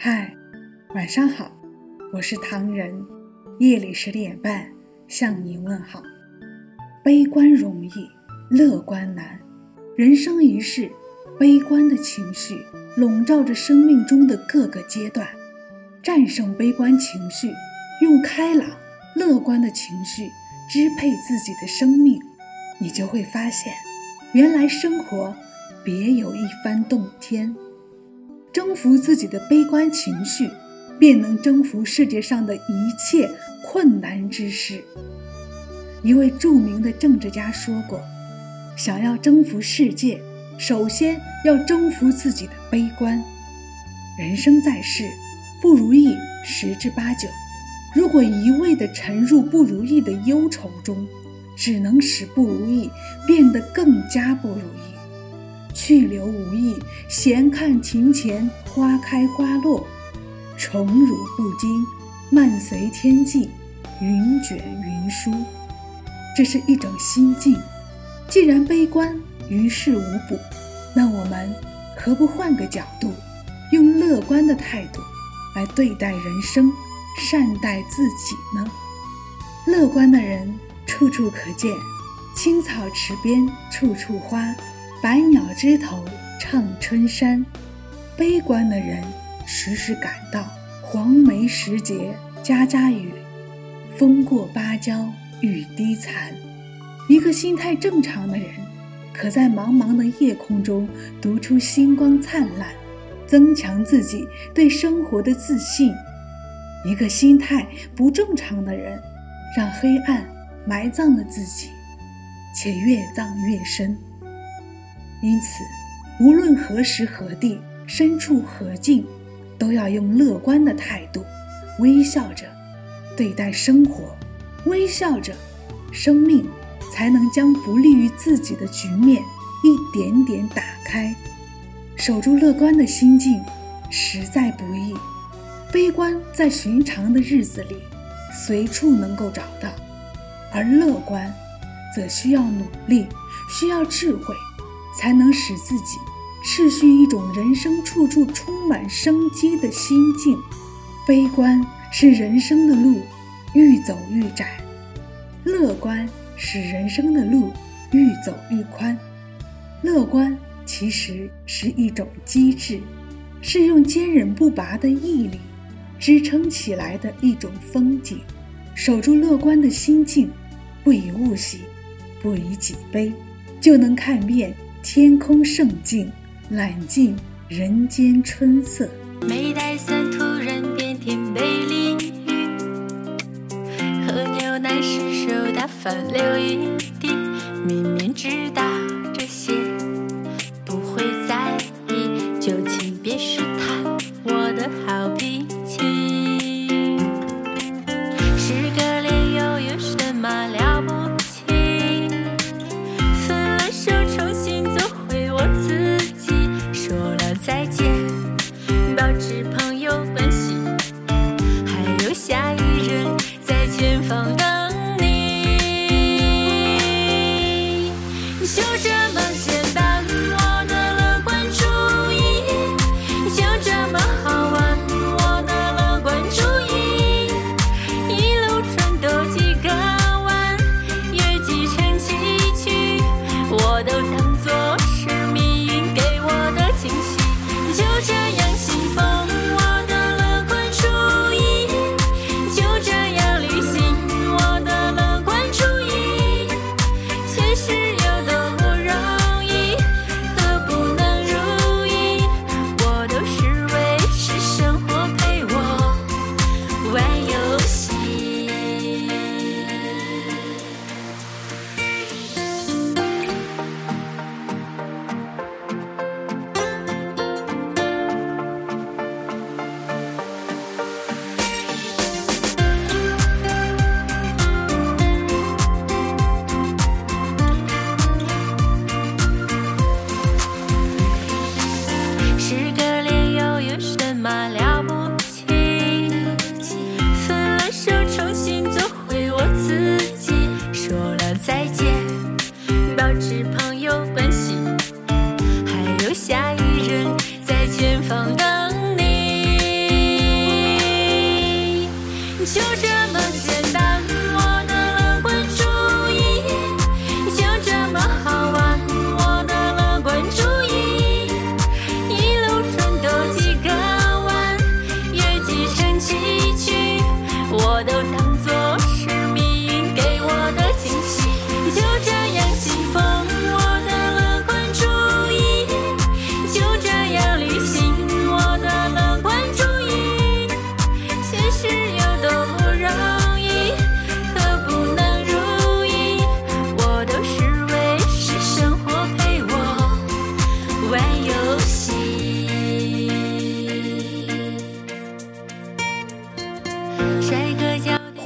嗨，晚上好，我是唐人。夜里十点半向你问好。悲观容易，乐观难。人生一世，悲观的情绪笼罩着生命中的各个阶段。战胜悲观情绪，用开朗、乐观的情绪支配自己的生命，你就会发现，原来生活别有一番洞天。征服自己的悲观情绪，便能征服世界上的一切困难之事。一位著名的政治家说过：“想要征服世界，首先要征服自己的悲观。”人生在世，不如意十之八九。如果一味地沉入不如意的忧愁中，只能使不如意变得更加不如意。去留无意，闲看庭前花开花落，宠辱不惊，漫随天际，云卷云舒。这是一种心境。既然悲观于事无补，那我们何不换个角度，用乐观的态度来对待人生，善待自己呢？乐观的人处处可见，青草池边处处花。百鸟枝头唱春山，悲观的人时时感到黄梅时节家家雨，风过芭蕉雨滴残。一个心态正常的人，可在茫茫的夜空中读出星光灿烂，增强自己对生活的自信。一个心态不正常的人，让黑暗埋葬了自己，且越葬越深。因此，无论何时何地、身处何境，都要用乐观的态度，微笑着对待生活，微笑着，生命才能将不利于自己的局面一点点打开。守住乐观的心境，实在不易。悲观在寻常的日子里随处能够找到，而乐观则需要努力，需要智慧。才能使自己持续一种人生处处充满生机的心境。悲观是人生的路愈走愈窄，乐观使人生的路愈走愈宽。乐观其实是一种机智，是用坚韧不拔的毅力支撑起来的一种风景。守住乐观的心境，不以物喜，不以己悲，就能看遍。天空圣境，揽尽人间春色。没带伞，突然变天被淋雨。喝牛奶时手打翻流一地，明明知道再见，保持朋友关系，还有下一任在前方等你，就这么